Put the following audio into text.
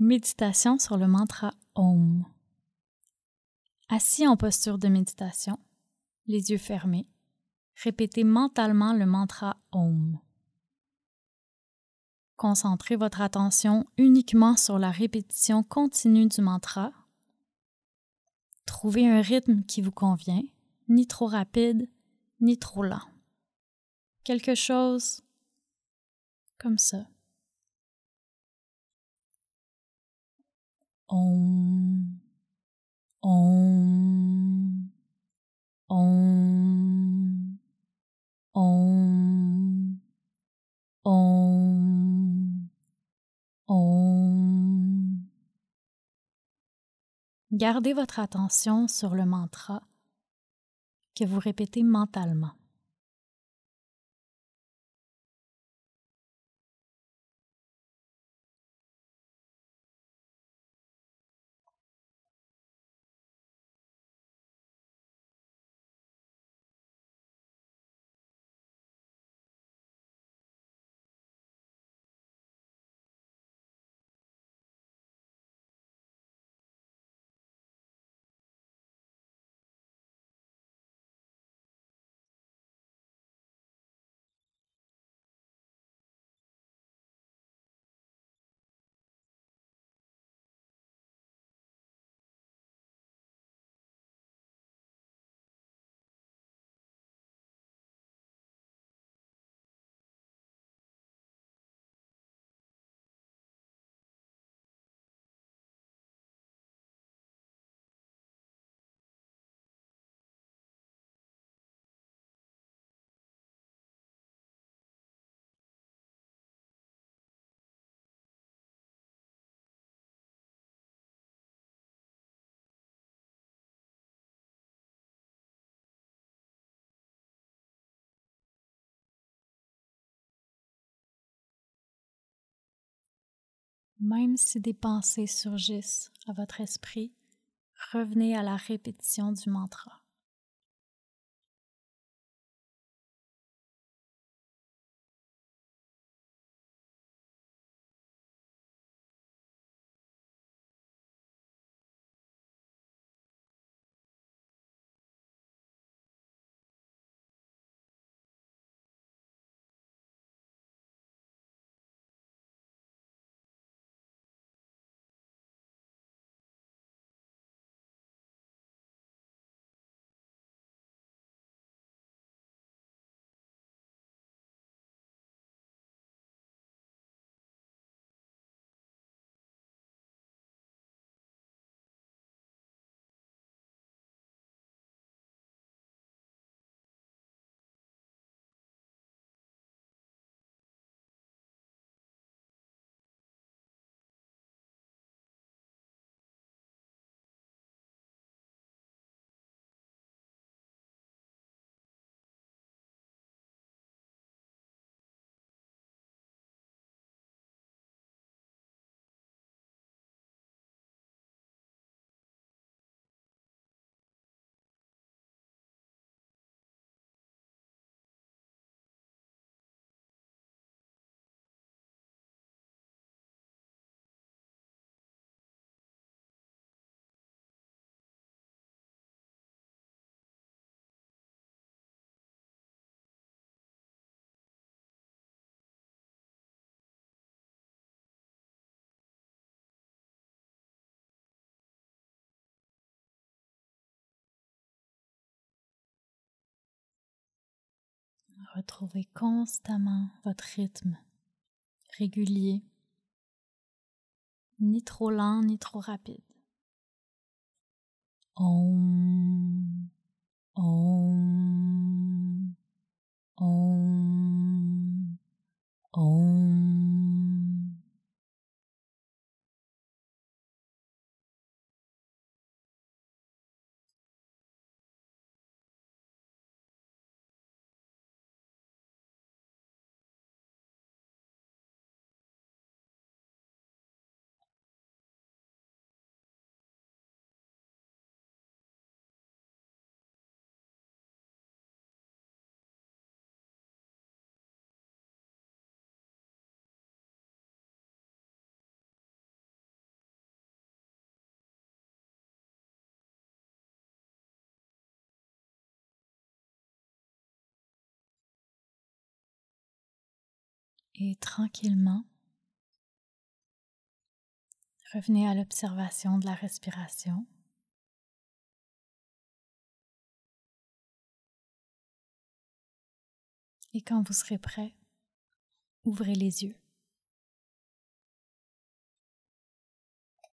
Méditation sur le mantra Om. Assis en posture de méditation, les yeux fermés, répétez mentalement le mantra Om. Concentrez votre attention uniquement sur la répétition continue du mantra. Trouvez un rythme qui vous convient, ni trop rapide, ni trop lent. Quelque chose comme ça. Om. Om. Om. Om. Om. Om. Gardez votre attention sur le mantra que vous répétez mentalement. Même si des pensées surgissent à votre esprit, revenez à la répétition du mantra. Retrouvez constamment votre rythme régulier, ni trop lent ni trop rapide. Et tranquillement, revenez à l'observation de la respiration. Et quand vous serez prêt, ouvrez les yeux.